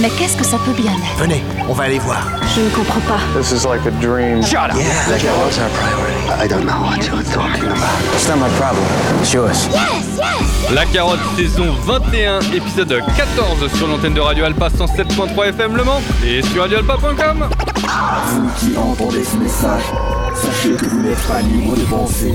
Mais qu'est-ce que ça peut bien être? Venez, on va aller voir. Je ne comprends pas. This is like a dream. Shut up! Yeah, that was our priority? I don't know what you're talking about. It's not my problem. It's yours. La carotte saison 21, épisode 14 sur l'antenne de Radio Alpa 107.3 FM Le Mans et sur radioalpa.com. Vous qui entendez ce message, sachez que vous n'êtes pas libre de penser,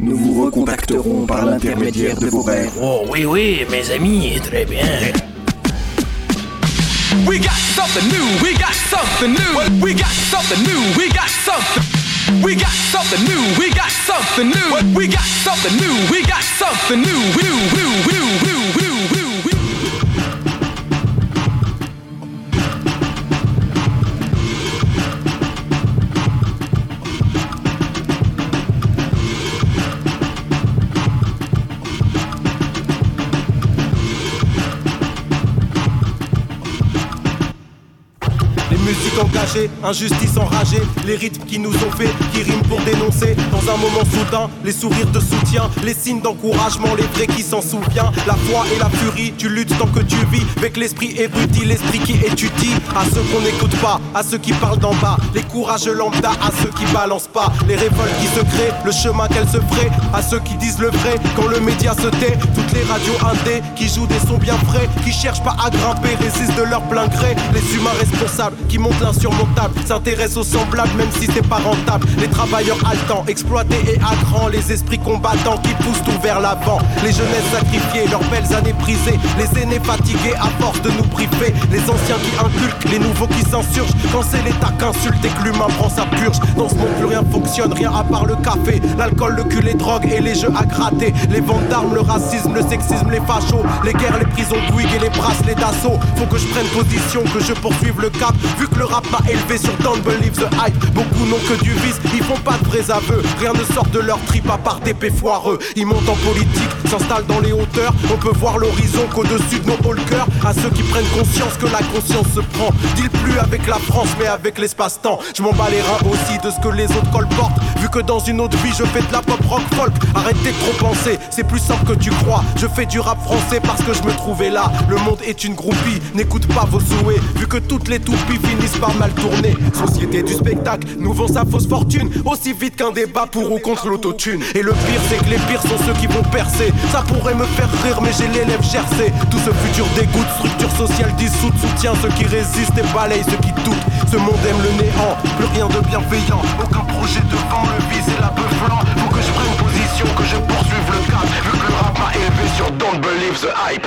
Nous vous recontacterons par l'intermédiaire de vos rêves. Oh oui, oui, mes amis, très bien. We got something new, we got something new. We got something new, we got something. We got something new, we got something new. We got something new, we got something new. New, new, new, new, injustice enragée, les rythmes qui nous ont fait, qui riment pour dénoncer. Dans un moment soudain, les sourires de soutien, les signes d'encouragement, les vrais qui s'en souviennent. La foi et la furie, tu luttes tant que tu vis, avec l'esprit érudit, l'esprit qui étudie. À ceux qu'on n'écoute pas, à ceux qui parlent d'en bas, les courageux lambda, à ceux qui balancent pas, les révoltes qui se créent, le chemin qu'elles se feraient, à ceux qui disent le vrai quand le média se tait. Toutes les radios indées qui jouent des sons bien frais, qui cherchent pas à grimper, résistent de leur plein gré. Les humains responsables qui montent l'insurmontable, s'intéressent aux semblables même si c'est pas rentable. Les travailleurs haletants, exploités et à les esprits combattants qui poussent tout vers l'avant. Les jeunesses sacrifiées, leurs belles années brisées, les aînés fatigués à force de nous priver. Les anciens qui inculquent, les nouveaux qui s'insurgent. Quand c'est l'État qu'insulte et que l'humain prend sa purge. Dans ce monde plus rien fonctionne, rien à part le café, l'alcool, le cul, les drogues et les jeux à gratter. Les ventes d'armes, le racisme, le sexisme, les fachos, les guerres, les prisons Bouygues et les bracelets d'assaut. Faut que je prenne position, que je poursuive le cap. Vu que le rap m'a élevé sur Don't Believe the Hype. Beaucoup n'ont que du vice, ils font pas de vrais aveux. Rien ne sort de leur trip à part des foireux. Ils montent en politique, s'installent dans les hauteurs. On peut voir l'horizon qu'au-dessus de nos cœur. À ceux qui prennent conscience que la conscience se prend. Deal plus avec la France, mais avec l'espace-temps. Je m'en bats les reins aussi de ce que les autres colportent. Vu que dans une autre vie, je fais de la pop rock folk. Arrêtez de trop penser, c'est plus simple que tu crois. Je fais du rap français parce que je me trouvais là. Le monde est une groupie, n'écoute pas vos souhaits. Vu que toutes les toupies finissent par mal tourner. Société du spectacle, nous vend sa fausse fortune. Aussi vite qu'un débat pour ou contre l'autotune. Et le pire, c'est que les pires sont ceux qui vont percer. Ça pourrait me faire rire, mais j'ai les lèvres gercées. Tout ce futur dégoûte, structure sociale dissoute. Soutient ceux qui résistent et balaye ceux qui doutent. Ce monde aime le néant, plus rien de bienveillant. Aucun projet devant le vis et la peu flanc. Faut que je prenne position, que je poursuive le cap. Vu que le rap m'a élevé sur Don't Believe the Hype.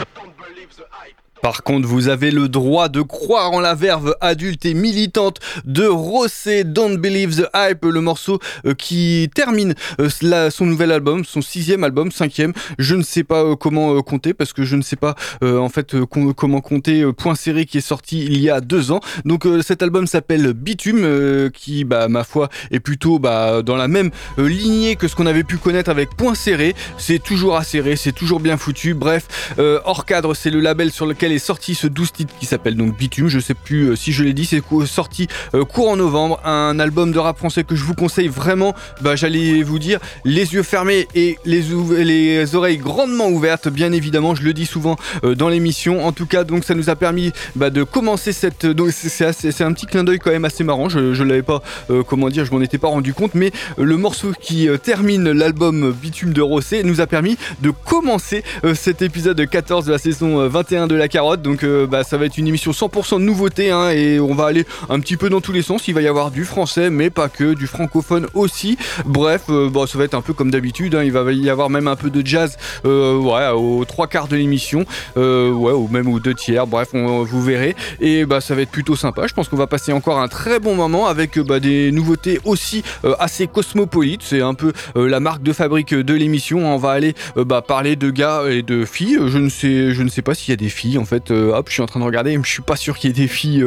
Par contre, vous avez le droit de croire en la verve adulte et militante de Rossé, Don't Believe the Hype, le morceau euh, qui termine euh, son nouvel album, son sixième album, cinquième. Je ne sais pas euh, comment compter parce que je ne sais pas en fait com- comment compter Point Serré qui est sorti il y a deux ans. Donc cet album s'appelle Bitume, qui, bah, ma foi, est plutôt bah, dans la même lignée que ce qu'on avait pu connaître avec Point Serré. C'est toujours acéré, c'est toujours bien foutu. Bref, hors cadre, c'est le label sur lequel sorti ce 12 titres qui s'appelle donc Bitume. Je sais plus euh, si je l'ai dit, c'est sorti euh, courant novembre. Un album de rap français que je vous conseille vraiment. Bah, j'allais vous dire les yeux fermés et les, les oreilles grandement ouvertes. Bien évidemment, je le dis souvent euh, dans l'émission. En tout cas, donc ça nous a permis bah, de commencer cette. C'est- un petit clin d'œil quand même assez marrant. Je, je l'avais pas, comment dire, je m'en étais pas rendu compte, mais le morceau qui termine l'album Bitume de Rossé nous a permis de commencer cet épisode 14 de la saison euh, 21 de la Donc euh, bah, ça va être une émission 100% de nouveauté hein, et on va aller un petit peu dans tous les sens. Il va y avoir du français, mais pas que, du francophone aussi. Bref, euh, bon, ça va être un peu comme d'habitude. hein. Il va y avoir même un peu de jazz euh, ouais, aux trois quarts de l'émission, ouais, ou même aux deux tiers. Bref, on, vous verrez. Et bah, ça va être plutôt sympa. Je pense qu'on va passer encore un très bon moment avec bah, des nouveautés aussi assez cosmopolites. C'est un peu la marque de fabrique de l'émission. On va aller bah, parler de gars et de filles. Je ne sais, je ne sais pas s'il y a des filles en fait, hop, je suis en train de regarder, je suis pas sûr qu'il y ait des filles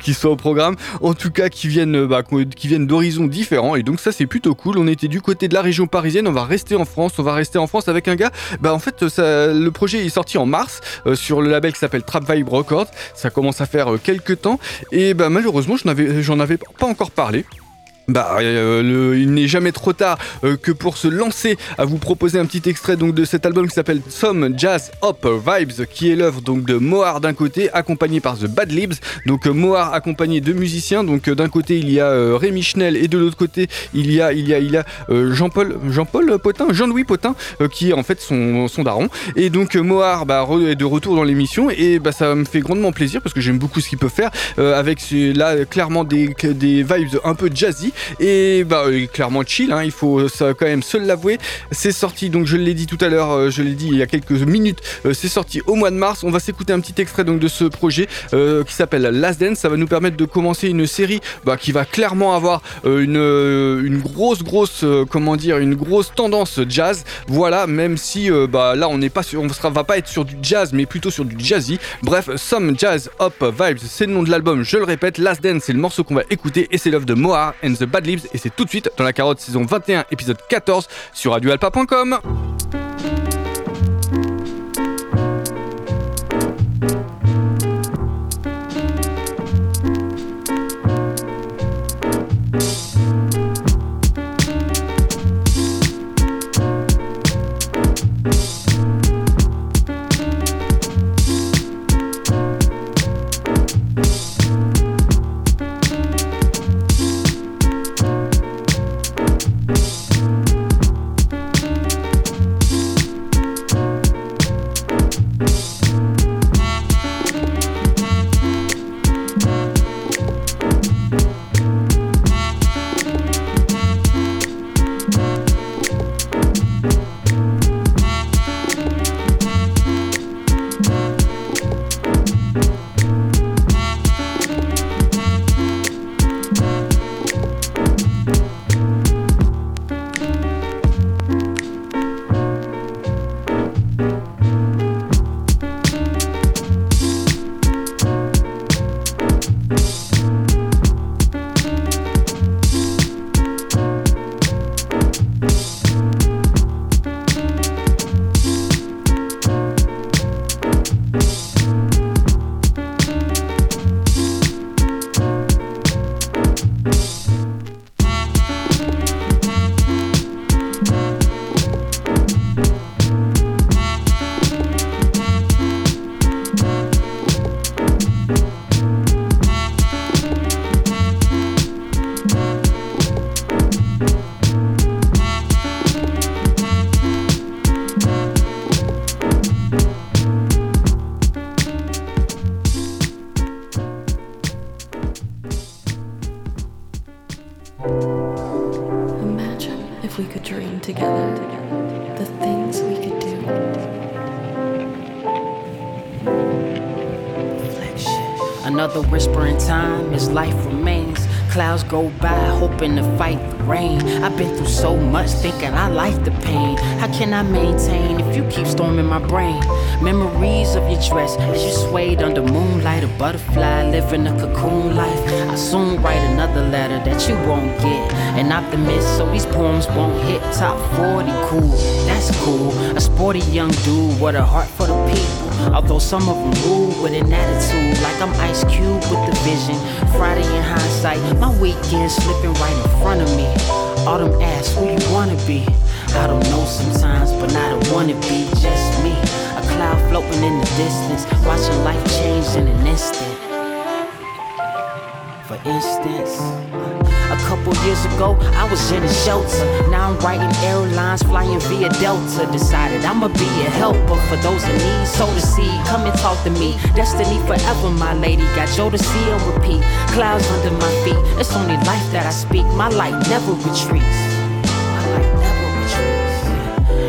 qui soient au programme, en tout cas qui viennent, bah, qui viennent d'horizons différents, et donc ça c'est plutôt cool. On était du côté de la région parisienne, on va rester en France, on va rester en France avec un gars. Bah en fait, le projet est sorti en mars sur le label qui s'appelle Trap Vibe Records. Ça commence à faire quelques temps, et bah malheureusement, j'en avais pas encore parlé. Bah, euh, il n'est jamais trop tard euh, que pour se lancer à vous proposer un petit extrait donc de cet album qui s'appelle Some Jazz Hop Vibes, qui est l'œuvre donc de Mohar d'un côté, accompagné par The Bad Libs. Donc euh, Mohar accompagné de musiciens. Donc d'un côté il y a Rémi Schnell et de l'autre côté il y a il y a il y a Jean-Paul Jean-Paul Potin, Jean-Louis Potin, qui est en fait son, son daron. Et donc Mohar bah, est de retour dans l'émission et bah ça me fait grandement plaisir parce que j'aime beaucoup ce qu'il peut faire avec là clairement des des vibes un peu jazzy et bah clairement chill, hein, il faut ça, quand même se l'avouer. C'est sorti, donc je l'ai dit tout à l'heure, euh, je l'ai dit il y a quelques minutes, euh, c'est sorti au mois de mars. On va s'écouter un petit extrait donc de ce projet euh, qui s'appelle Last Dance. Ça va nous permettre de commencer une série bah, qui va clairement avoir une, grosse grosse comment dire une grosse tendance jazz. Voilà, même si bah là on n'est pas sur, on va pas être sur du jazz, mais plutôt sur du jazzy. Bref, Some Jazz Up Vibes, c'est le nom de l'album. Je le répète, Last Dance, c'est le morceau qu'on va écouter et c'est l'œuvre de Moa and the Bad Leaves et c'est tout de suite dans la carotte saison 21 épisode 14 sur radioalpa.com. so much, thinking I like the pain. Can I maintain if you keep storming my brain? Memories of your dress as you swayed under moonlight, a butterfly living a cocoon life. I soon write another letter that you won't get. An optimist, so these poems won't hit top 40. Cool, that's cool. A sporty young dude with a heart for the people. Although some of them rude with an attitude, like I'm Ice Cube with the vision. Friday in hindsight, my weekend slipping right in front of me. Autumn asks who you wanna be. I don't know sometimes, but I don't wanna be just me. A cloud floating in the distance, watching life change in an instant. For instance. A couple years ago, I was in a shelter. Now I'm writing airlines, flying via Delta. Decided I'ma be a helper for those in need. Sow to see, come and talk to me. Destiny forever, my lady. Got Joe to see and repeat. Clouds under my feet. It's only life that I speak. My light never retreats.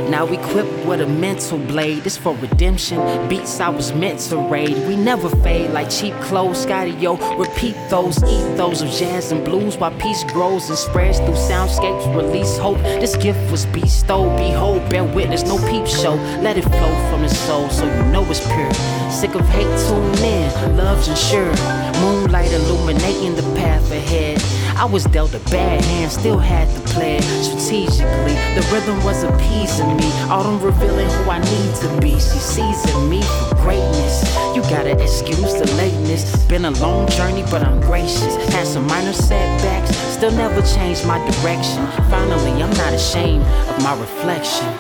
Now equipped with a mental blade, it's for redemption. Beats I was meant to raid. We never fade like cheap clothes. Scotty, yo, repeat those ethos of jazz and blues while peace grows and spreads through soundscapes. Release hope. This gift was bestowed. Behold, bear witness, no peep show. Let it flow from the soul so you know it's pure. Sick of hate, tune in. Love's insured. Moonlight illuminating the path ahead. I was dealt a bad hand, still had to play strategically. The rhythm was appeasing me, autumn revealing who I need to be. She seasoned me for greatness. You gotta excuse the lateness. Been a long journey, but I'm gracious. Had some minor setbacks, still never changed my direction. Finally, I'm not ashamed of my reflection.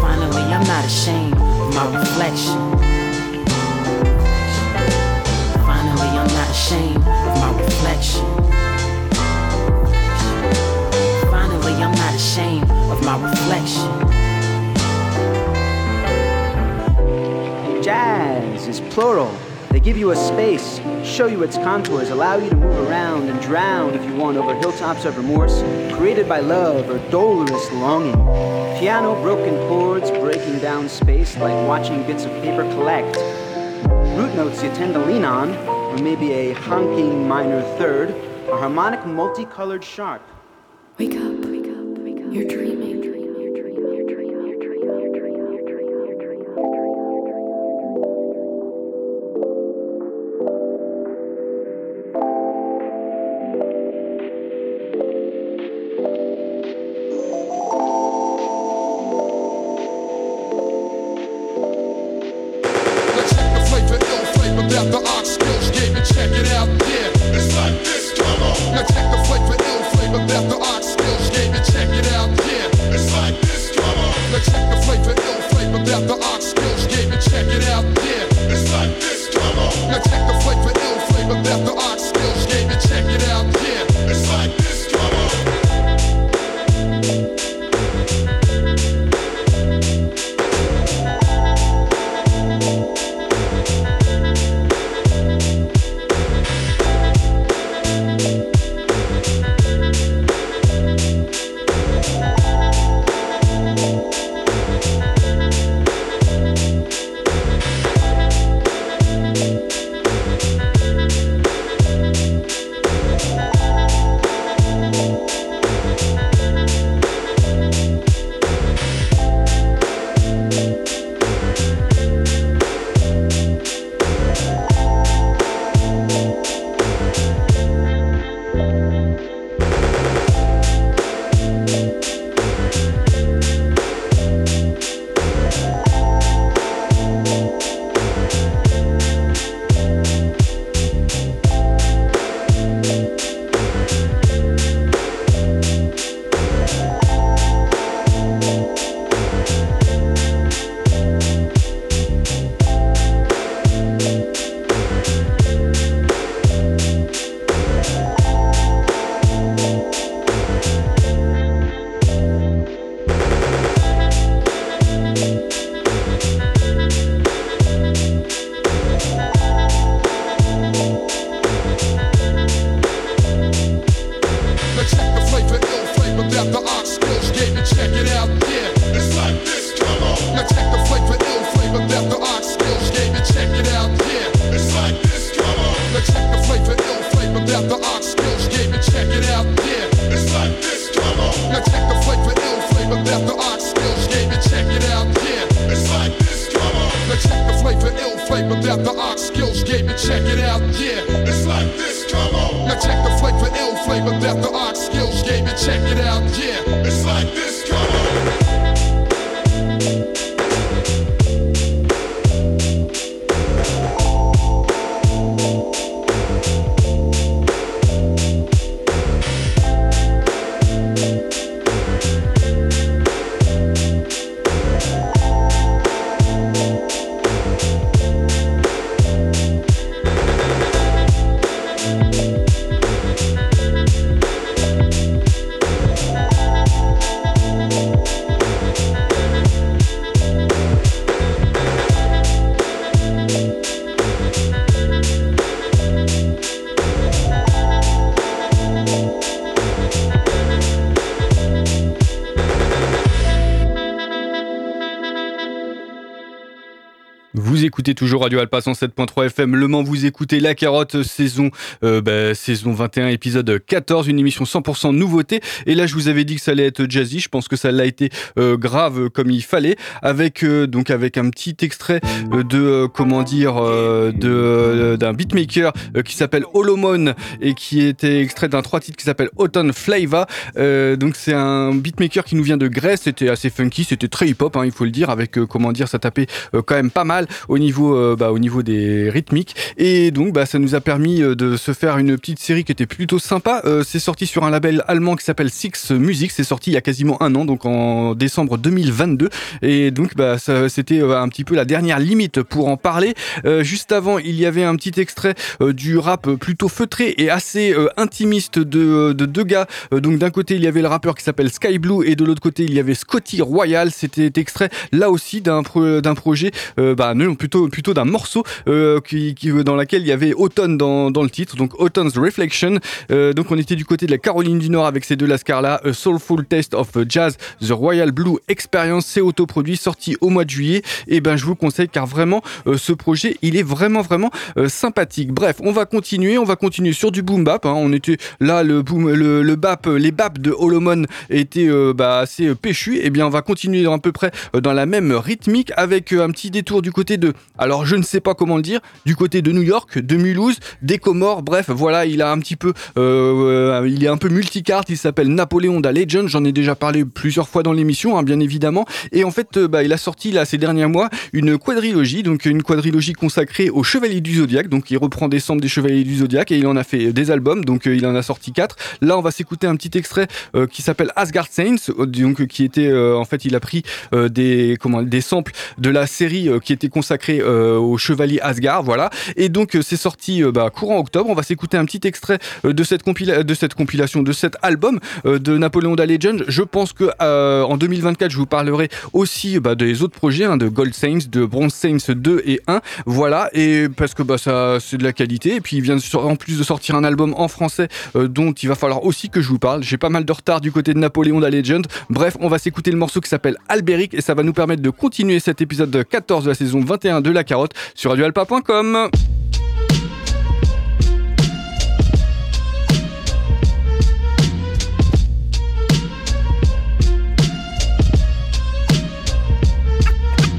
Finally, I'm not ashamed of my reflection. Ashamed of my reflection. Finally, I'm not ashamed of my reflection. Jazz is plural. They give you a space, show you its contours, allow you to move around and drown if you want over hilltops of remorse, created by love or dolorous longing. Piano broken chords breaking down space like watching bits of paper collect. Root notes you tend to lean on, or maybe a honking minor third, a harmonic multicolored sharp. Wake up, wake up, wake up. You're dreaming. Toujours Radio Alpa 107.3 FM Le Mans, vous écoutez La Carotte saison euh, bah, saison 21 épisode 14, une émission 100% nouveauté. Et là je vous avais dit que ça allait être jazzy, je pense que ça l'a été euh, grave comme il fallait. Avec euh, donc avec un petit extrait euh, de euh, comment dire euh, de euh, d'un beatmaker euh, qui s'appelle Holomon et qui était extrait d'un trois titres qui s'appelle Autumn Flava. Euh, donc c'est un beatmaker qui nous vient de Grèce, c'était assez funky, c'était très hip-hop hein, il faut le dire avec euh, comment dire ça tapait euh, quand même pas mal au niveau euh, bah, au niveau des rythmiques et donc bah, ça nous a permis euh, de se faire une petite série qui était plutôt sympa. Euh, c'est sorti sur un label allemand qui s'appelle Six Music, c'est sorti il y a quasiment un an donc en décembre 2022 et donc bah, c'était un petit peu la dernière limite pour en parler. Juste avant il y avait un petit extrait du rap plutôt feutré et assez intimiste de, de deux gars. Donc d'un côté il y avait le rappeur qui s'appelle Sky Blue et de l'autre côté il y avait Scotty Royal. C'était extrait là aussi d'un pro- projet, bah non plutôt plutôt d'un morceau euh, dans laquelle il y avait Autumn dans, le titre, donc Autumn's Reflection. Euh, donc on était du côté de la Caroline du Nord avec ces deux lascars là, A Soulful Taste of Jazz, The Royal Blue Experience, c'est autoproduit, sorti au mois de juillet. Et ben je vous le conseille car vraiment euh, ce projet il est vraiment vraiment sympathique. Bref, on va continuer, on va continuer sur du boom bap. hein. On était là le boom, le, bap, les bap de Holomon étaient bah, assez péchus. Et bien on va continuer à peu près dans la même rythmique avec un petit détour du côté de, alors je ne sais pas comment le dire, du côté de New York, de Mulhouse, des Comores. Bref, voilà, il a un petit peu, euh, euh, il est un peu multicarte. Il s'appelle Napoléon da Legend. J'en ai déjà parlé plusieurs fois dans l'émission, hein, bien évidemment. Et en fait, euh, bah, il a sorti là ces derniers mois une quadrilogie, donc une quadrilogie consacrée aux Chevaliers du Zodiaque. Donc il reprend des samples des Chevaliers du Zodiaque et il en a fait des albums. Donc il en a sorti quatre. Là, on va s'écouter un petit extrait qui s'appelle Asgard Saints, donc qui était en fait, il a pris des comment des samples de la série qui était consacrée euh, aux Chevaliers Asgard, voilà. Et donc euh, c'est sorti euh, bah, courant octobre. On va s'écouter un petit extrait de cette de cette compilation, de cet album de Napoléon da Legend. Je pense que en 2024, je vous parlerai aussi bah, des autres projets, hein, de Gold Saints, de Bronze Saints 2 et 1, voilà. Et parce que bah, ça c'est de la qualité. Et puis il vient en plus de sortir un album en français dont il va falloir aussi que je vous parle. J'ai pas mal de retard du côté de Napoléon da Legend. Bref, on va s'écouter le morceau qui s'appelle Albéric et ça va nous permettre de continuer cet épisode 14 de la saison 21 de La Carotte sur radioalpa.com.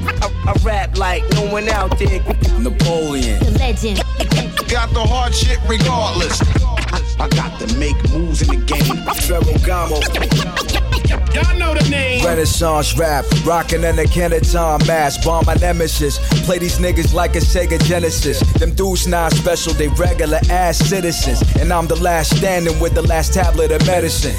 I, I rap like no one out there. Napoleon. The legend. Got the hard shit regardless. I got to make moves in the game. Ferragamo. Renaissance rap, rockin' in the Kenneton mask. Bomb my nemesis. Play these niggas like a Sega Genesis. Them dudes not special, they regular ass citizens. And I'm the last standing with the last tablet of medicine.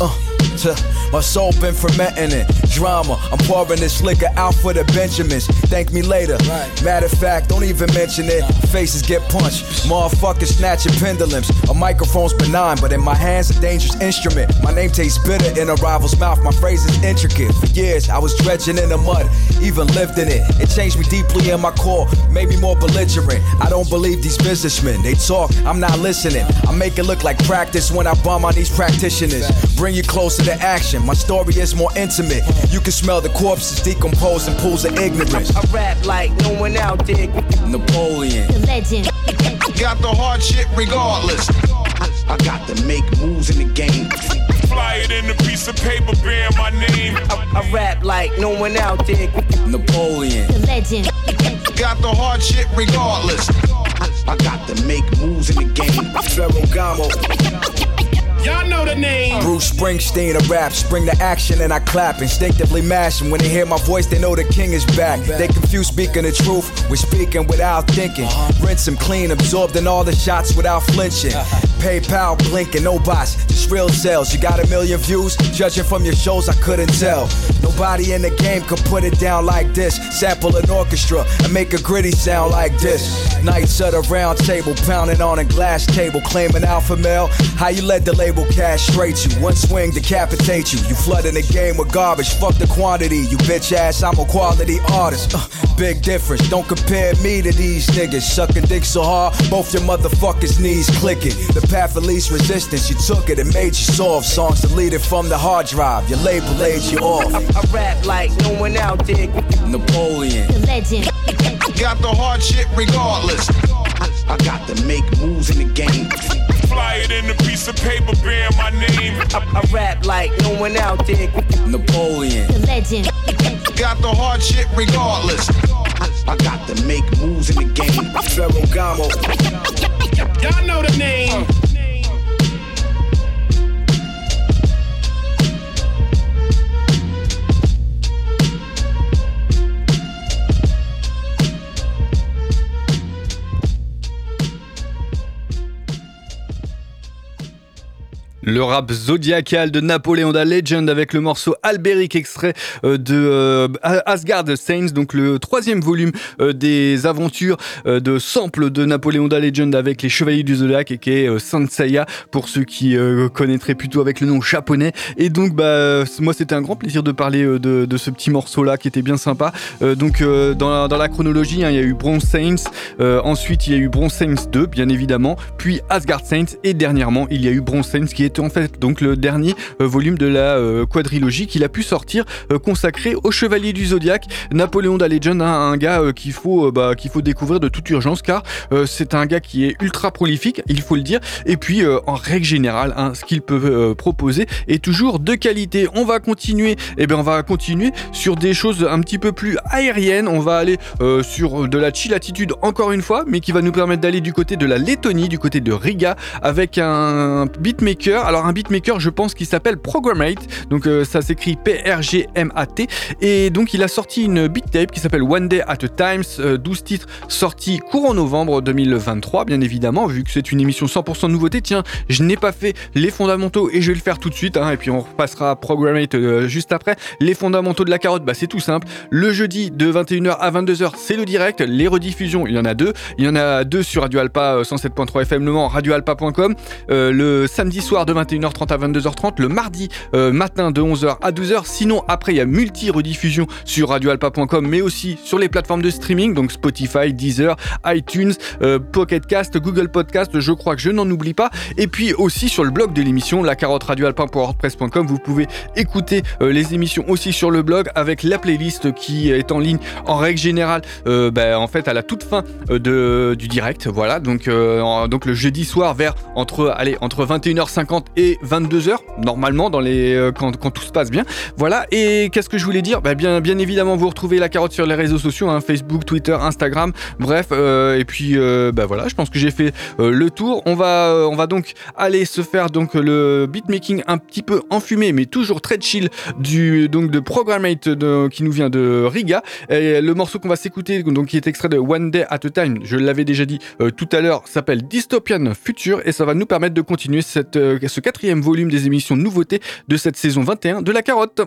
Uh, t- my soul been fermenting it. Drama, I'm pouring this liquor out for the Benjamins. Thank me later. Matter of fact, don't even mention it. Faces get punched. Motherfuckers snatching pendulums. A microphone's benign, but in my hands, a dangerous instrument. My name tastes bitter in a rival's mouth. My phrase is intricate. For years, I was dredging in the mud, even lived in it. It changed me deeply in my core, made me more belligerent. I don't believe these businessmen. They talk, I'm not listening. I make it look like practice when I bomb on these practitioners. Bring you closer to action. My story is more intimate. You can smell the corpses decomposing pools of ignorance. I rap like no one out there. Napoleon. The legend. Got the hard shit regardless. I got to make moves in the game. Fly it in a piece of paper bearing my name. I, I rap like no one out there. Napoleon. The legend. Got the hard shit regardless. I got to make moves in the game. Ferragamo. Y'all know the name. Bruce Springsteen of rap, spring to action and I clap, instinctively mashing. When they hear my voice, they know the king is back. They confuse speaking the truth with speaking without thinking. Rinse them clean, absorbed in all the shots without flinching. PayPal blinking, no bots, just real sales. You got a million views, judging from your shows, I couldn't tell. Nobody in the game could put it down like this. Sample an orchestra and make a gritty sound like this. Nights at a round table, pounding on a glass table, claiming alpha male. How you led the label will castrate you. One swing, decapitate you. You flooding the game with garbage. Fuck the quantity. You bitch ass, I'm a quality artist. Uh, big difference. Don't compare me to these niggas. Sucking dick so hard, both your motherfuckers' knees clicking. The path of least resistance, you took it and made you soft. Songs deleted from the hard drive. Your label laid you off. I, I rap like no one out there. Napoleon. The legend. Got the hard shit regardless. I got to make moves in the game. Fly it in a piece of paper bearing my name. I, I rap like no one out there. Napoleon. The legend. Got the hard shit regardless. I got to make moves in the game. Ferragamo. Y'all know the name. Le rap zodiacal de Napoléon da Legend avec le morceau Alberic extrait euh, de euh, Asgard Saints, donc le troisième volume euh, des aventures de sample de Napoléon da Legend avec les Chevaliers du Zodiac et qui est Saint Seiya pour ceux qui connaîtraient plutôt avec le nom japonais. Et donc bah moi c'était un grand plaisir de parler de, ce petit morceau là qui était bien sympa. donc dans la, dans, la, chronologie, hein, il y a eu Bronze Saints, ensuite il y a eu Bronze Saints 2 bien évidemment, puis Asgard Saints et dernièrement il y a eu Bronze Saints qui est en fait donc le dernier euh, volume de la euh, quadrilogie qu'il a pu sortir euh, consacré au Chevalier du Zodiaque. Napoléon da Legend, hein, un gars qu'il faut, bah, faut découvrir de toute urgence car c'est un gars qui est ultra prolifique, il faut le dire. Et puis en règle générale, hein, ce qu'il peut proposer est toujours de qualité. On va continuer, et eh bien on va continuer sur des choses un petit peu plus aériennes. On va aller sur de la chill attitude encore une fois, mais qui va nous permettre d'aller du côté de la Lettonie, du côté de Riga, avec un beatmaker alors un beatmaker, je pense qu'il s'appelle Programmate, donc euh, ça s'écrit P-R-G-M-A-T, et donc il a sorti une beat tape qui s'appelle One Day at a Times, 12 euh, titres sortis courant novembre 2023, bien évidemment, vu que c'est une émission 100% nouveauté. Tiens, je n'ai pas fait les fondamentaux et je vais le faire tout de suite, hein, et puis on repassera Programmate euh, juste après. Les fondamentaux de la carotte, bah, c'est tout simple. Le jeudi de 21h à 22h, c'est le direct. Les rediffusions, il y en a deux. Il y en a deux sur Radio Alpa 107.3 FM Le Mans, radioalpa.com. le samedi soir de 21h30 à 22h30, le mardi euh, matin de 11h à 12h. Sinon, après, il y a multi-rediffusion sur radioalpa.com, mais aussi sur les plateformes de streaming, donc Spotify, Deezer, iTunes, euh, Pocket Cast, Google Podcast, je crois que je n'en oublie pas. Et puis aussi sur le blog de l'émission, la carotte radioalpa.wordpress.com, vous pouvez écouter euh, les émissions aussi sur le blog avec la playlist qui est en ligne en règle générale, ben, en fait, à la toute fin de, du direct. Voilà, donc, donc le jeudi soir vers entre, allez, entre 21h50 et 22h, normalement, dans les, euh, quand, tout se passe bien. Voilà, et qu'est-ce que je voulais dire? Bah, bien, bien évidemment, vous retrouvez la carotte sur les réseaux sociaux, hein, Facebook, Twitter, Instagram, bref, euh, et puis euh, bah, voilà, je pense que j'ai fait le tour. On va, on va donc aller se faire donc le beatmaking un petit peu enfumé, mais toujours très chill, du, donc de Programmate qui nous vient de Riga. Et le morceau qu'on va s'écouter, donc qui est extrait de One Day at a Time, je l'avais déjà dit tout à l'heure, s'appelle Dystopian Future, et ça va nous permettre de continuer cette, ce quatrième volume des émissions nouveautés de cette saison 21 de La Carotte.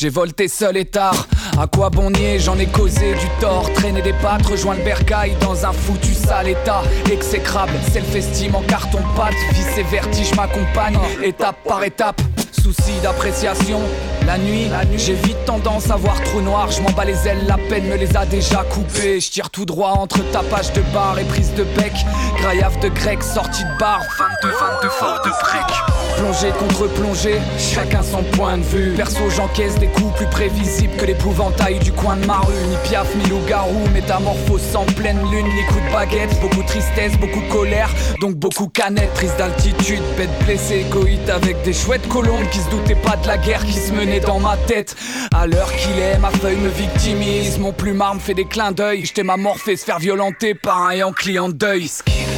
J'ai volté seul et tard. À quoi bon nier, j'en ai causé du tort. Traîner des pattes, rejoindre le bercail dans un foutu sale état. Exécrable, c'est le festime en carton-pâte. Vice et vertige m'accompagne, étape par étape. Souci d'appréciation, la nuit, j'ai vite tendance à voir trop noir. Je m'en bats les ailes, la peine me les a déjà coupées. Je tire tout droit entre tapage de bar et prise de bec. Graillav de grec, sortie de bar, 22, 22 fort de break. Plongée contre plongée, chacun son point de vue. Perso, j'encaisse des coups plus prévisibles que l'épouvantail du coin de ma rue. Ni piaf, ni loup-garou, métamorphose en pleine lune, ni coup de baguette. Beaucoup de tristesse, beaucoup de colère, donc beaucoup canette. Prise d'altitude, bête blessée, coït avec des chouettes colombes qui se doutaient pas de la guerre qui se menait dans ma tête. À l'heure qu'il est, ma feuille me victimise. Mon plumard me fait des clins d'œil. J't'ai ma morphée se faire violenter par un client deuil.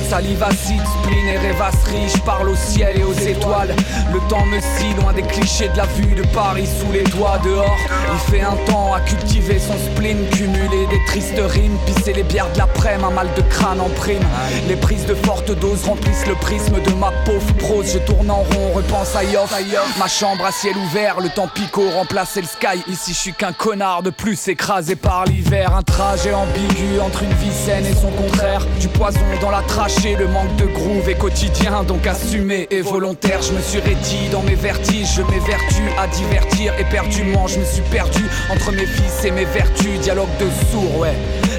Salive acide, spleen et rêvasserie. Je parle au ciel et aux étoiles. Le temps me scie loin des clichés de la vue de Paris sous les toits dehors. Il fait un temps à cultiver son spleen, cumuler des tristes rimes, pisser les bières de l'après, un mal de crâne en prime. Les prises de forte dose remplissent le prisme de ma pauvre prose. Je tourne en rond, repense à Yoff. Ma chambre à ciel ouvert, le temps picot remplacer le sky. Ici, je suis qu'un connard de plus écrasé par l'hiver. Un trajet ambigu entre une vie saine et son contraire. Du poison dans la trachée, le manque de groove est quotidien, donc assumé et volontaire. Suis réti dans mes vertiges, je m'évertue à divertir. Éperdument, je me suis perdu entre mes vices et mes vertus. Dialogue de sourds, ouais.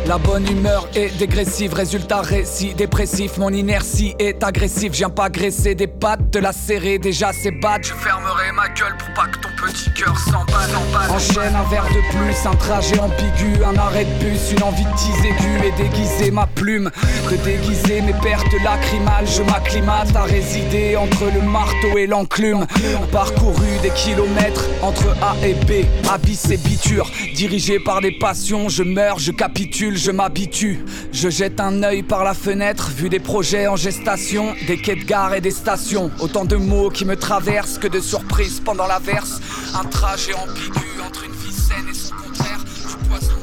La bonne humeur est dégressive, résultat récit dépressif. Mon inertie est agressive, je viens pas graisser des pattes, de la serrer déjà c'est bad. Je fermerai ma gueule pour pas que ton petit cœur s'emballe. Enchaîne un verre de plus, un trajet ambigu, un arrêt de bus, une envie de tease aiguë et déguiser ma plume. De déguiser mes pertes lacrymales, je m'acclimate à résider entre le marteau et l'enclume. Parcouru des kilomètres entre A et B, abysse et biture. Dirigé par des passions, je meurs, je capitule, je m'habitue. Je jette un œil par la fenêtre, vu des projets en gestation, des quais de gare et des stations. Autant de mots qui me traversent que de surprises pendant la verse. Un trajet ambigu entre une vie saine et son contraire. Je poisson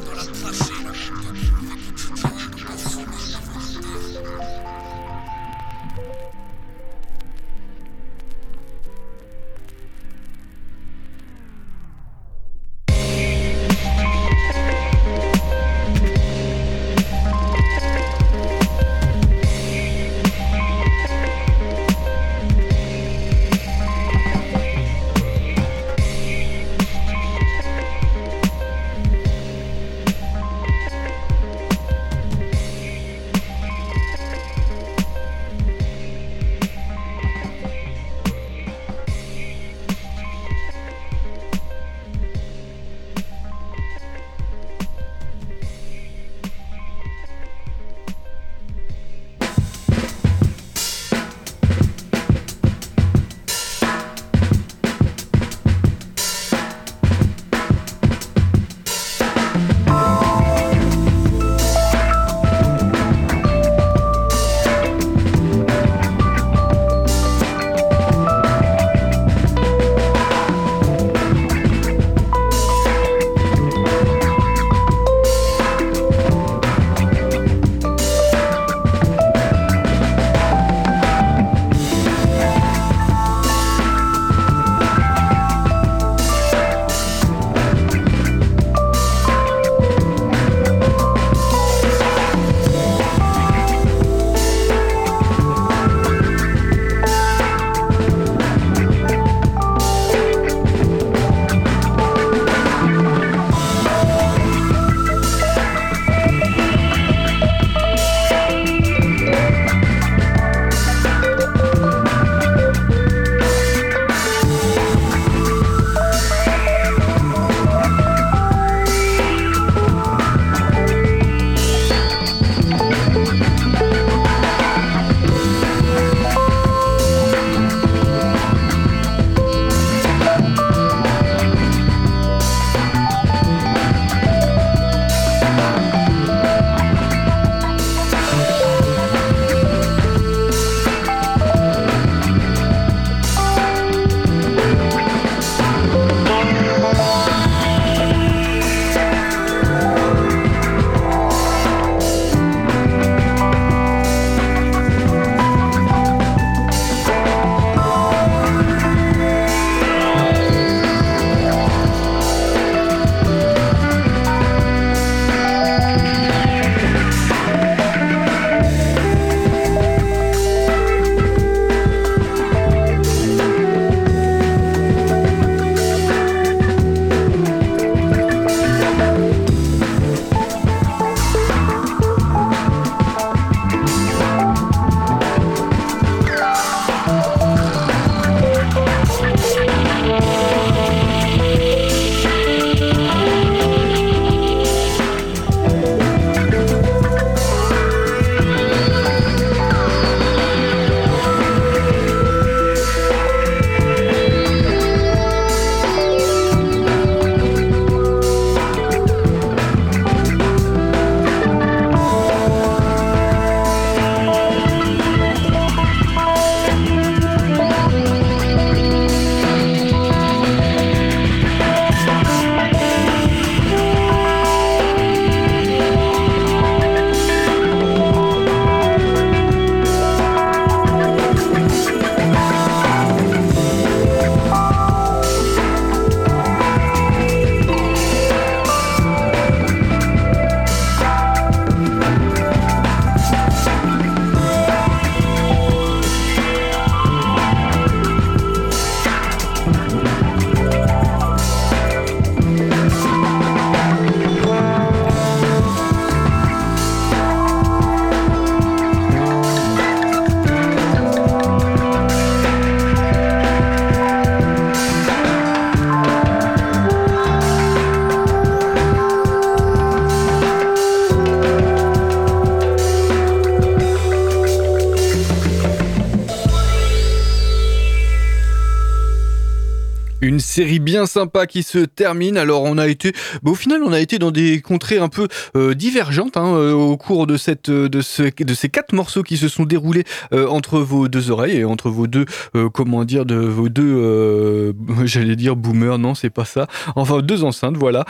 série bien sympa qui se termine. Alors on a été, bah, au final, on a été dans des contrées un peu euh, divergentes hein, euh, au cours de cette, ce, de ces quatre morceaux qui se sont déroulés euh, entre vos deux oreilles et entre vos deux, comment dire, de vos deux, j'allais dire boomer, non, c'est pas ça. Enfin, deux enceintes, voilà.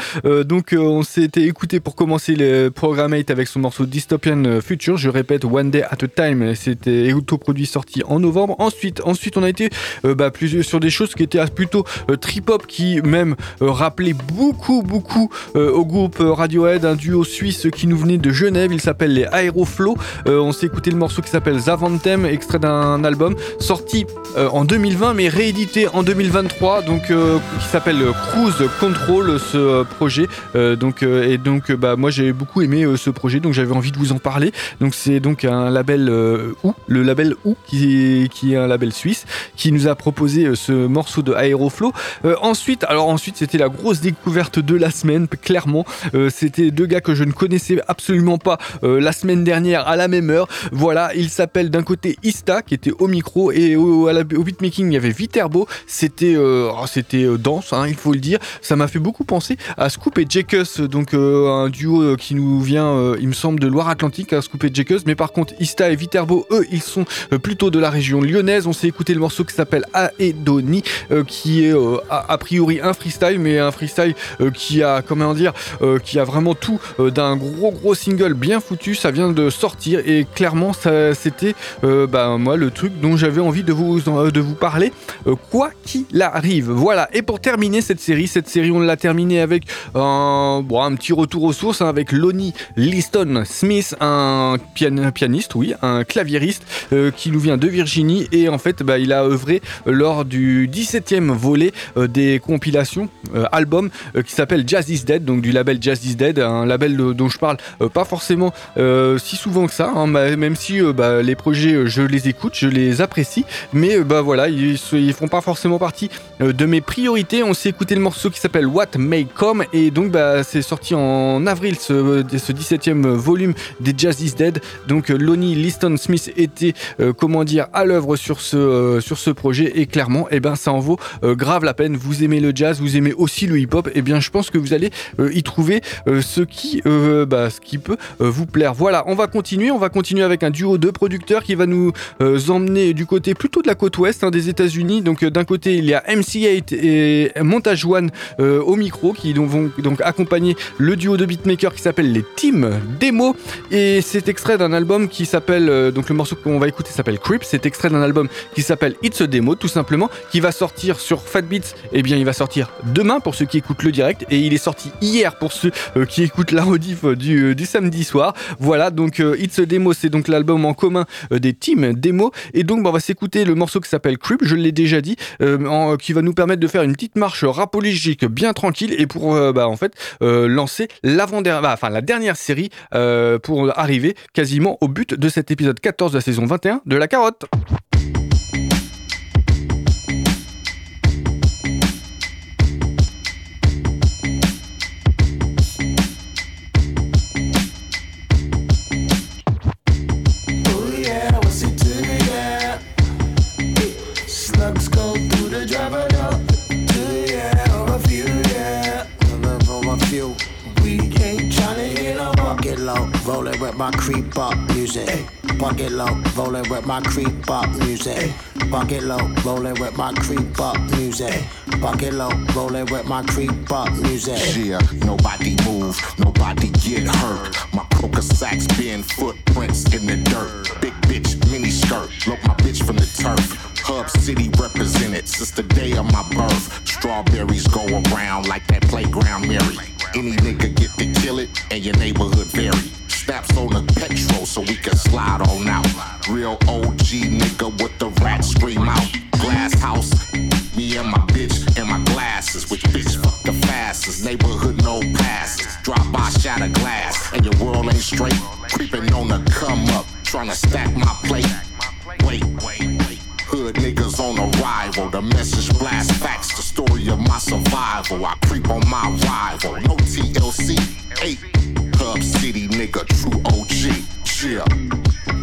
donc on s'était écouté pour commencer le Programmate avec son morceau Dystopian Future. Je répète, One Day at a Time. C'était autoproduit sorti en novembre. Ensuite, ensuite on a été bah, plus sur des choses qui étaient plutôt trip-hop qui même euh, rappelait beaucoup, beaucoup euh, au groupe Radiohead, un duo suisse qui nous venait de Genève. Il s'appelle les Aeroflow. Euh, on s'est écouté le morceau qui s'appelle Zavantem, extrait d'un album sorti en 2020 mais réédité en 2023, donc qui s'appelle Cruise Control, ce projet. donc et donc bah moi j'ai beaucoup aimé ce projet, donc j'avais envie de vous en parler. Donc c'est donc un label OU, le label OU qui qui est un label suisse, qui nous a proposé ce morceau de Aeroflow. Ensuite, alors ensuite c'était la grosse découverte de la semaine, clairement. Euh, c'était deux gars que je ne connaissais absolument pas euh, la semaine dernière à la même heure. Voilà, il s'appelle d'un côté Ista qui était au micro et au, beatmaking il y avait Viterbo. C'était euh, oh, dense, hein, il faut le dire. Ça m'a fait beaucoup penser à Scoop et Jekus, donc un duo qui nous vient, il me semble, de Loire-Atlantique, à Scoop et Jekus. Mais par contre, Ista et Viterbo, eux, ils sont plutôt de la région lyonnaise. On s'est écouté le morceau qui s'appelle Aedoni, qui est a, priori un freestyle, mais un freestyle euh, qui a, comment dire, euh, qui a vraiment tout euh, d'un gros gros single bien foutu. Ça vient de sortir et clairement, c'était, bah, moi, le truc dont j'avais envie de vous, de vous parler, quoi qu'il arrive. Voilà. Et pour terminer cette série, cette série, on l'a terminée avec un, bon, un petit retour aux sources hein, avec Lonnie Liston Smith, un pianiste, oui, un claviériste qui nous vient de Virginie et en fait, bah, il a œuvré lors du 17e volet des compilations euh, album euh, qui s'appelle Jazz is Dead, donc du label Jazz is Dead, un label dont je parle euh, pas forcément si souvent que ça, hein, même si bah, les projets je les écoute, je les apprécie, mais bah voilà, ils, ils font pas forcément partie de mes priorités. On s'est écouté le morceau qui s'appelle What May Come et donc bah, c'est sorti en avril ce, ce 17e volume des Jazz is Dead. Donc Lonnie Liston Smith était comment dire à l'œuvre sur ce sur ce projet et clairement et eh ben ça en vaut grave la peine. Vous aimez le jazz, vous aimez aussi le hip-hop, et eh bien je pense que vous allez euh, y trouver euh, ce, qui, euh, bah, ce qui peut vous plaire. Voilà, on va continuer, on va continuer avec un duo de producteurs qui va nous emmener du côté plutôt de la côte ouest hein, des États-Unis. Donc d'un côté il y a MC8 et Montage One au micro qui vont donc accompagner le duo de beatmakers qui s'appelle les Team Demo et c'est extrait d'un album qui s'appelle donc le morceau qu'on va écouter s'appelle Creep. C'est extrait d'un album qui s'appelle It's a Demo tout simplement qui va sortir sur Fat Beats. Eh bien il va sortir demain pour ceux qui écoutent le direct et il est sorti hier pour ceux euh, qui écoutent la rediff euh, du, du, samedi soir. Voilà, donc euh, It's a Demo, c'est donc l'album en commun des teams Demo et donc bah, on va s'écouter le morceau qui s'appelle Creep, je l'ai déjà dit, qui va nous permettre de faire une petite marche rapologique bien tranquille et pour bah, en fait lancer l'avant-dernière, bah, enfin la dernière série pour arriver quasiment au but de cet épisode 14 de la saison 21 de La Carotte. My creep up music. Bucket low, rolling with my creep up music. Bucket low, rolling with my creep up music. Bucket low, rolling with my creep up music. Yeah, nobody move, nobody get hurt. My coca sacks being footprints in the dirt. Big bitch, mini skirt, look my bitch from the turf. Hub City represented since the day of my birth. Strawberries go around like that playground Mary. Any nigga get to kill it, and your neighborhood vary. Snaps on the petrol so we can slide on out. Real OG nigga with the rat scream out. Glass house, me and my bitch and my glasses. Which bitch fuck the fastest? Neighborhood no passes. Drop by shatter glass, and your world ain't straight. Creeping on the come up, trying to stack my plate. Wait, wait, wait. Hood niggas on arrival. The message blast facts, the story of my survival. I creep on my rival. No TLC, 8. Hub City nigga, true OG. Yeah.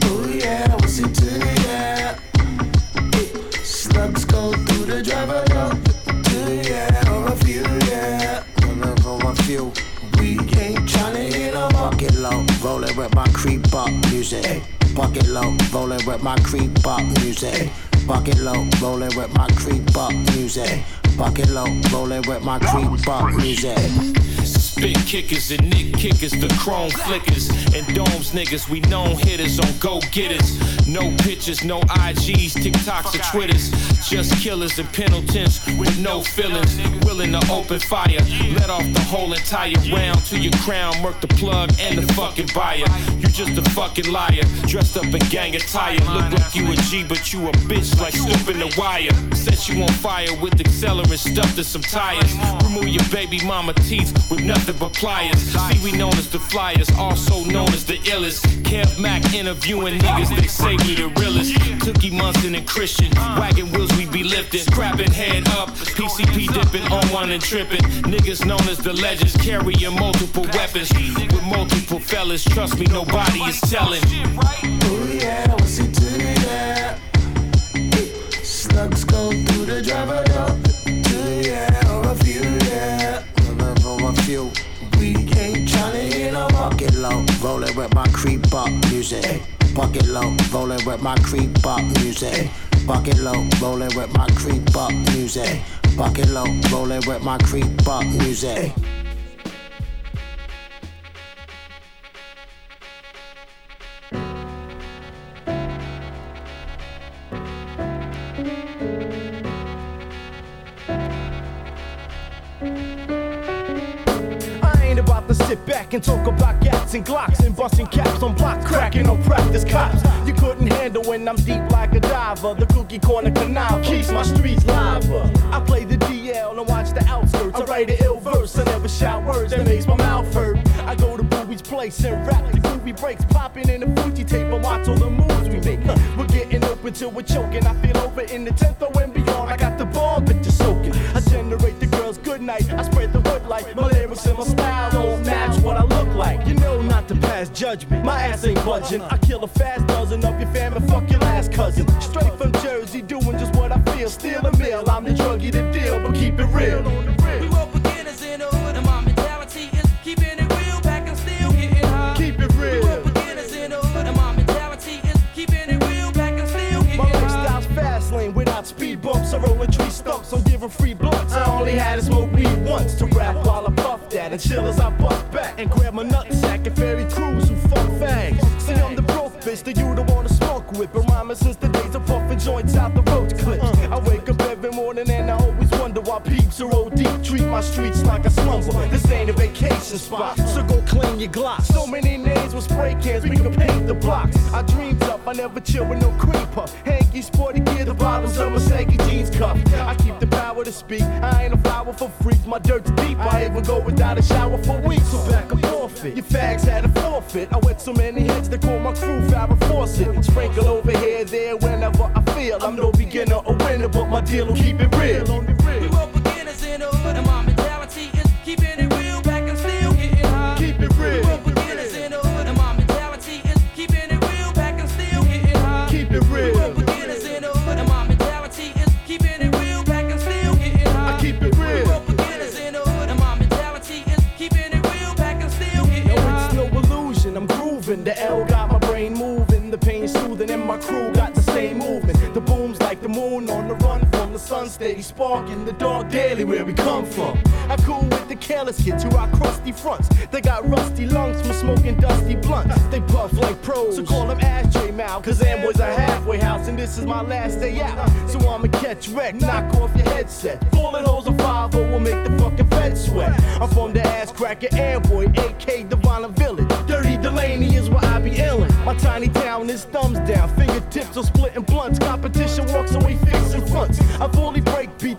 Oh yeah, what's it to yeah? Slugs go through the driver door. Yeah. or a few. Yeah. Remember a few. We ain't tryna hit a bucket low, rolling with my creep up music. Bucket low, rolling with my creep up music. Bucket low, rolling with my creep up music. Bucket low, rolling with my creep up music. Spit kickers and nick kickers, the chrome flickers. And domes niggas, we known hitters on go getters. No pictures, no IGs, TikToks or Twitters. Just killers and Pendletons with no feelings. Willing to open fire. Let off the whole entire round to your crown. Work the plug and the fucking buyer. You just a fucking liar. Dressed up in gang attire. Look like you a G, but you a bitch like snooping the wire. Set you on fire with accelerant stuffed in some tires. Remove your baby mama teeth with nothing but pliers. See, we known as the flyers, also known as the illest. Kev Mac interviewing niggas, they say we the realest. Cookie Munson and Christian, wagon wheels we be lifting. Scrapping head up, PCP dipping on one and tripping. Niggas known as the legends, carrying multiple weapons. With multiple fellas, trust me, nobody is telling. Oh yeah, what's it to the air? Slugs go through the driver door. Low, rolling with my creep up music. Bucket low, rolling with my creep up music. Bucket low, rolling with my creep up music. Bucket low, rolling with my creep up music. To sit back and talk about gats and glocks and busting caps on blocks, cracking on practice cops. You couldn't handle when I'm deep like a diver. The cookie corner canal keeps my streets lava. I play the DL and watch the outskirts. I write an ill verse, I never shout words that makes my mouth hurt. I go to Bowie's place and rap the groovy breaks, popping in the Fuji tape and watch all the moves we make. We're getting open till we're choking. I feel over in the 10th or and beyond. I got the bomb, bitches soaking. I generate good night. I spread the hood light. My lyrics and my style don't match what I look like. You know not to pass judgment. My ass ain't budging. I kill a fast dozen of your fam and fuck your last cousin. Straight from Jersey, doing just what I feel. Steal a meal. I'm the druggie to deal, but keep it real. Speed bumps. I roll a tree stumps, I'm giving free blunts. I only had to smoke weed once to rap while I puff that and chill as I bust back and grab my nutsack and ferry crews who fuck fags. See, I'm the broke bitch that you don't wanna smoke with. Been rhyming since the days of puffing joints out the road clips. I wake up every morning and I always wonder why peeps are. Treat my streets like a slumber. This ain't a vacation spot, so go clean your Glock. So many names with spray cans, we can paint the blocks. I dreamed up, I never chill with no creeper. Hanky sporty gear, the bottoms of my saggy jeans cuff. I keep the power to speak. I ain't a flower for freaks, my dirt's deep. I even go without a shower for weeks. So back up off it. Your fags had a forfeit. I wet so many hits they call my crew Farrah Fawcett. Sprinkle over here, there, whenever I feel. I'm no beginner or winner, but my deal will keep it real. We were beginners in the hood, keeping it careless kids who crusty fronts. They got rusty lungs from smoking dusty blunts. They puff like pros, so call them ashtray mouth. Cause Amboy's a halfway house, and this is my last day out. So I'ma catch wreck, knock off your headset. Falling holes of 5 will make the fucking fed sweat. I'm from the ass cracker Amboy, AK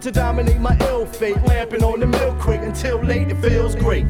to dominate my ill fate. Lamping on the milk crate until late, it feels great.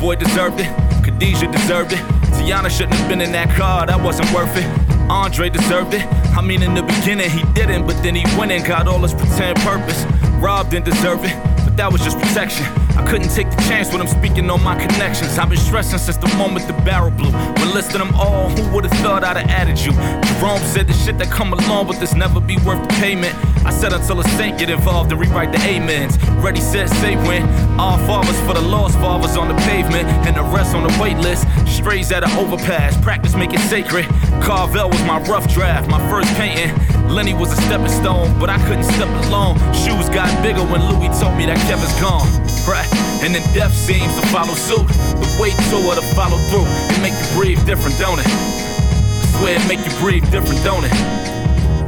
Boy deserved it. Khadijah deserved it. Tiana shouldn't have been in that car, that wasn't worth it. Andre deserved it. I mean, in the beginning he didn't, but then he went and got all his pretend purpose. Rob didn't deserve it, but that was just protection. I couldn't take the chance when I'm speaking on my connections. I've been stressing since the moment the barrel blew. When listing them all, who would've thought I'd have added you? Jerome said the shit that come along with this never be worth the payment. I said until a saint get involved and rewrite the amens. Ready, set, say when. All fathers for the lost fathers on the pavement and the rest on the wait list. Strays at an overpass, practice make it sacred. Carvel was my rough draft, my first painting. Lenny was a stepping stone, but I couldn't step alone. Shoes got bigger when Louis told me that Kevin's gone. Right, and then death seems to follow suit. The wait tour to follow through. It make you breathe different, don't it? I swear it make you breathe different, don't it?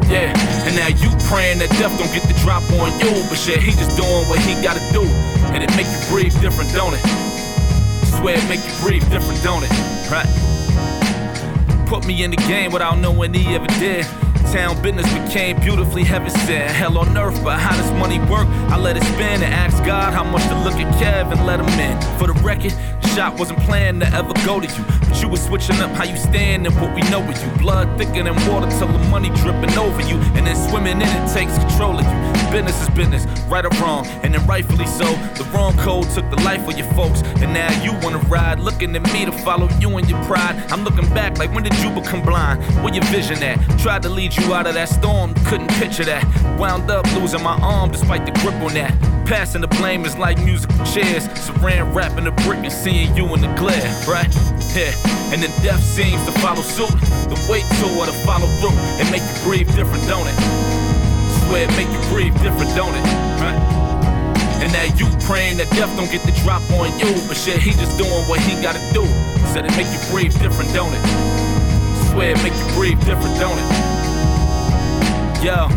Yeah, and now you praying that death don't get the drop on you, but shit, he just doing what he gotta do, and it make you breathe different, don't it? Swear it make you breathe different, don't it? Right? Put me in the game without knowing he ever did. Town business became beautifully heaven sent. Hell on earth, but how does money work? I let it spin and ask God how much to look at Kevin, let him in. For the record, shot wasn't planned to ever go to you. But you was switching up how you stand and what we know with you. Blood thicker than water till the money dripping over you. And then swimming in it takes control of you. Business is business, right or wrong, and then rightfully so. The wrong code took the life of your folks, and now you wanna ride, looking at me to follow you and your pride. I'm looking back like when did you become blind? Where your vision at? Tried to lead you out of that storm, couldn't picture that. Wound up losing my arm despite the grip on that. Passing the blame is like musical chairs. Saran wrapping the brick and seeing you in the glare, right? Yeah, and then death seems to follow suit. The wait tour to follow through and make you breathe different, don't it? Swear it make you breathe different, don't it? Right? And now you praying that death don't get the drop on you, but shit, he just doing what he gotta do. Said it make you breathe different, don't it? Swear it make you breathe different, don't it? Yo,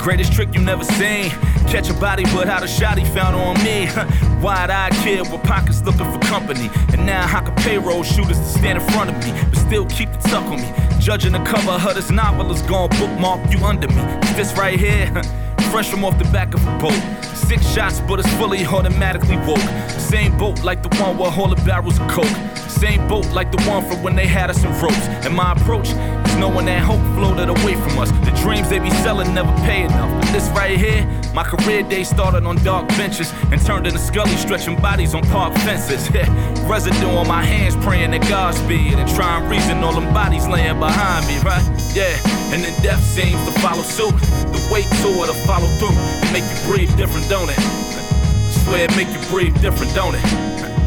greatest trick you never seen. Catch a body without a shot he found on me. Wide-eyed kid with pockets looking for company. And now I can payroll shooters to stand in front of me, but still keep the tuck on me. Judging the cover of this novel is gonna bookmark you under me. This right here, fresh from off the back of a boat. Six shots, but it's fully automatically woke. Same boat like the one with all the barrels of coke. Same boat like the one from when they had us in ropes. And my approach knowing that hope floated away from us. The dreams they be selling never pay enough. But this right here, my career day started on dark benches and turned into Scully stretching bodies on park fences. Residue on my hands praying that Godspeed and try and reason all them bodies laying behind me, right? Yeah, and then death seems to follow suit. The wait tour to follow through and make you breathe different, don't it? I Swear it make you breathe different, don't it?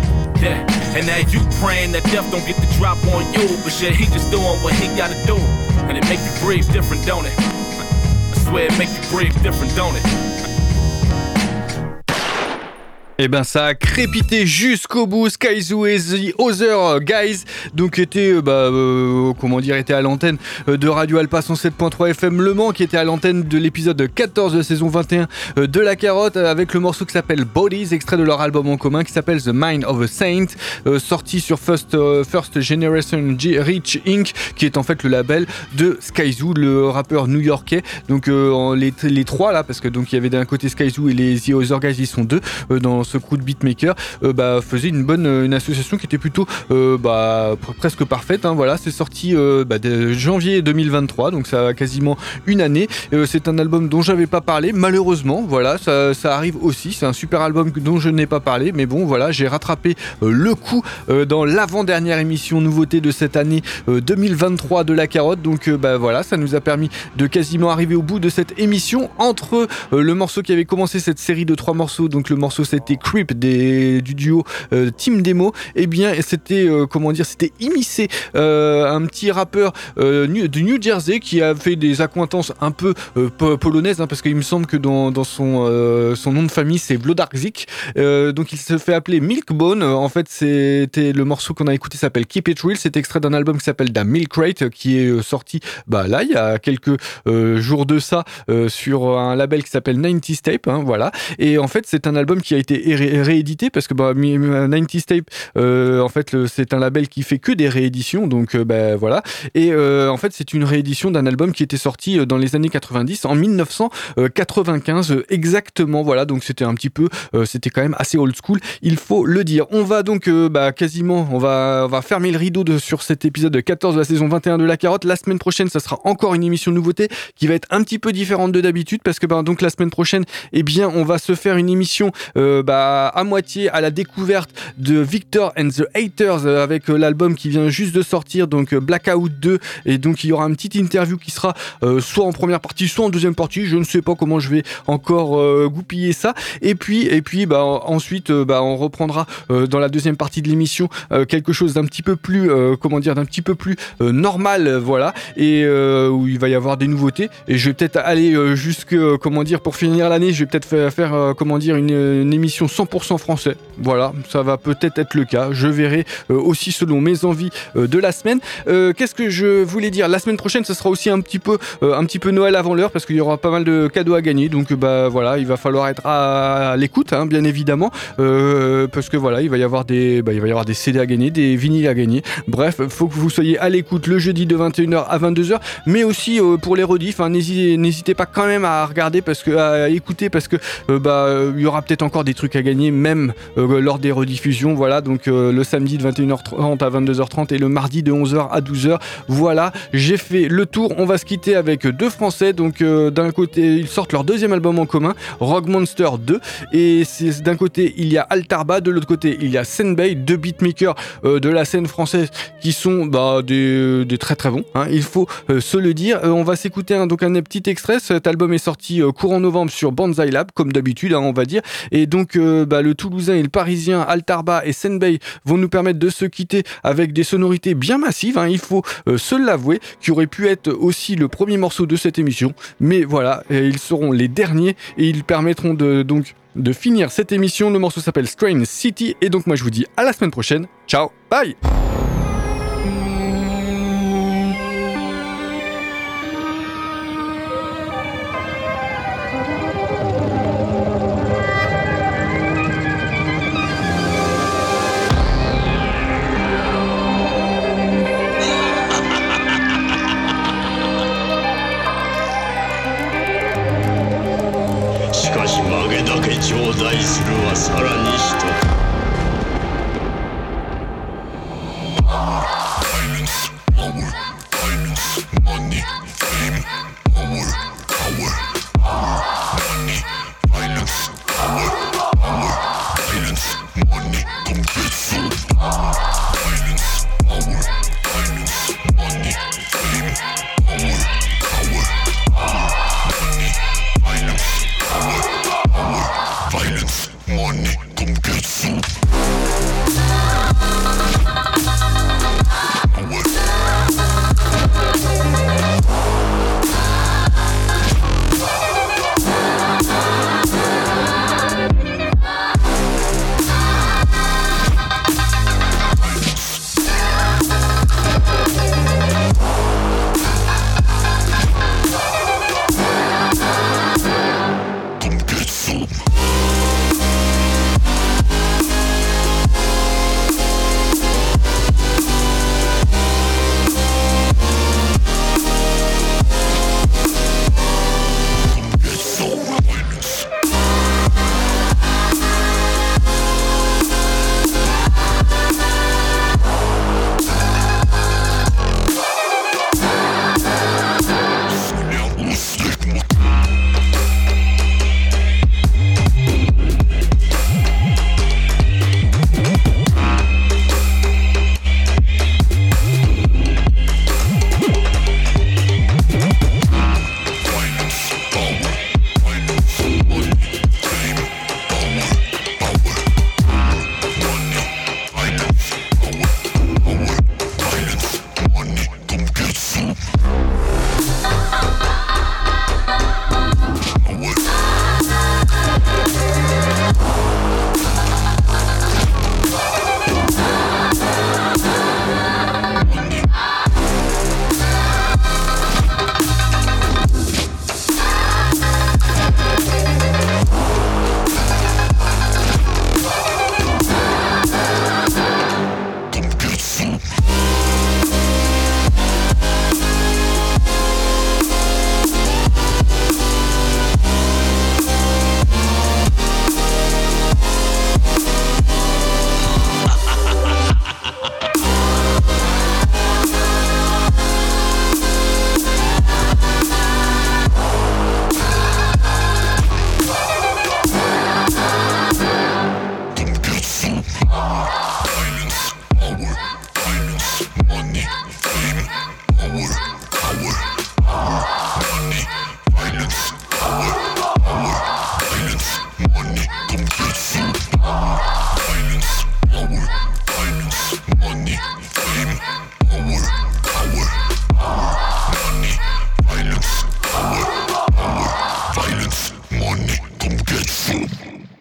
Yeah, and now you praying that death don't get the drop on you, but shit, he just doing what he gotta do, and it make you breathe different, don't it? I swear it make you breathe different, don't it? Et ben ça a crépité jusqu'au bout. Skyzoo et The Other Guys, donc était euh, bah, euh, comment dire, à l'antenne euh, de Radio Alpa 107.3 FM Le Mans, qui était à l'antenne de l'épisode 14 de saison 21 euh, de La Carotte, avec le morceau qui s'appelle Bodies, extrait de leur album en commun qui s'appelle The Mind of a Saint, sorti sur First, First Generation G Reach Inc., qui est en fait le label de Skyzoo, le rappeur new-yorkais. Donc les, les trois là, parce que donc il y avait d'un côté Skyzoo et les The Other Guys, ils sont deux dans ce crew de beatmaker, euh, bah, faisaient une bonne euh, une association qui était plutôt euh, bah, pr- presque parfaite. hein, voilà, c'est sorti bah, de janvier 2023, donc ça a quasiment une année. C'est un album dont j'avais pas parlé, malheureusement. Voilà, ça, ça arrive aussi. C'est un super album dont je n'ai pas parlé, mais bon, voilà, j'ai rattrapé le coup dans l'avant-dernière émission nouveauté de cette année euh, 2023 de la carotte. Donc bah voilà, ça nous a permis de quasiment arriver au bout de cette émission entre le morceau qui avait commencé cette série de trois morceaux. Donc le morceau c'était Creep des, du duo euh, Team Demo. Et bien c'était euh, comment dire, c'était immiscé euh, un petit rappeur du New Jersey qui a fait des accointances un peu po- polonaises hein, parce qu'il me semble que dans, dans son, son nom de famille c'est Vlodarzik. Euh, donc il se fait appeler Milkbone. En fait c'était le morceau qu'on a écouté s'appelle Keep It Real. C'est extrait d'un album qui s'appelle Da Milk Crate qui est sorti bah là il y a quelques jours de ça sur un label qui s'appelle 90s Tape. hein, voilà. Et en fait c'est un album qui a été réédité parce que bah, Mi- 90s Tape, euh, en fait, c'est un label qui fait que des rééditions, donc euh, bah, voilà. Et euh, en fait, c'est une réédition d'un album qui était sorti euh, dans les années 90, en 1995 euh, exactement. Voilà, donc c'était un petit peu, euh, c'était quand même assez old school, il faut le dire. On va donc euh, bah, quasiment, on va, on va fermer le rideau de, sur cet épisode 14 de la saison 21 de La Carotte. La semaine prochaine, ça sera encore une émission nouveauté qui va être un petit peu différente de d'habitude parce que bah, donc la semaine prochaine, eh bien, on va se faire une émission euh, bah, à moitié à la découverte de Victor and the Haters euh, avec euh, l'album qui vient juste de sortir, donc euh, Blackout 2. Et donc il y aura une petite interview qui sera soit en première partie, soit en deuxième partie. Je ne sais pas comment je vais encore goupiller ça. Et puis, et puis bah, ensuite, bah, on reprendra dans la deuxième partie de l'émission quelque chose d'un petit peu plus, comment dire, d'un petit peu plus normal, voilà, et où il va y avoir des nouveautés. Et je vais peut-être aller jusque, comment dire, pour finir l'année, je vais peut-être faire, comment dire, une émission 100% français. Voilà, ça va peut-être être le cas. Je verrai euh, aussi selon mes envies euh, de la semaine. Euh, Qu'est-ce que je voulais dire? La semaine prochaine, ce sera aussi un petit peu, Noël avant l'heure parce qu'il y aura pas mal de cadeaux à gagner. Donc bah voilà, il va falloir être à, l'écoute, hein, bien évidemment, parce que voilà, il va y avoir des, bah, il va y avoir des CD à gagner, des vinyles à gagner. Bref, faut que vous soyez à l'écoute le jeudi de 21h à 22h, mais aussi pour les rediffs. hein, N'hésitez pas quand même à regarder parce que à écouter parce que bah il y aura peut-être encore des trucs à gagner même euh, lors des rediffusions. Voilà, donc euh, le samedi de 21h30 à 22h30 et le mardi de 11h à 12h. Voilà, j'ai fait le tour. On va se quitter avec deux Français. Donc euh, d'un côté, ils sortent leur deuxième album en commun, Rock Monster 2, et d'un côté il y a Altarba, de l'autre côté il y a Senbei, deux beatmakers de la scène française qui sont bah, des, très très bons. hein, il faut se le dire. On va s'écouter donc un petit extrait. Cet album est sorti courant novembre sur Banzai Lab, comme d'habitude, hein, on va dire. Et donc bah, le Toulousain et le Parisien Altarba et Senbei vont nous permettre de se quitter avec des sonorités bien massives. hein, il faut euh, se l'avouer, qui aurait pu être aussi le premier morceau de cette émission. Mais voilà, ils seront les derniers et ils permettront de de finir cette émission. Le morceau s'appelle Strain City et donc moi je vous dis à la semaine prochaine. Ciao, bye.「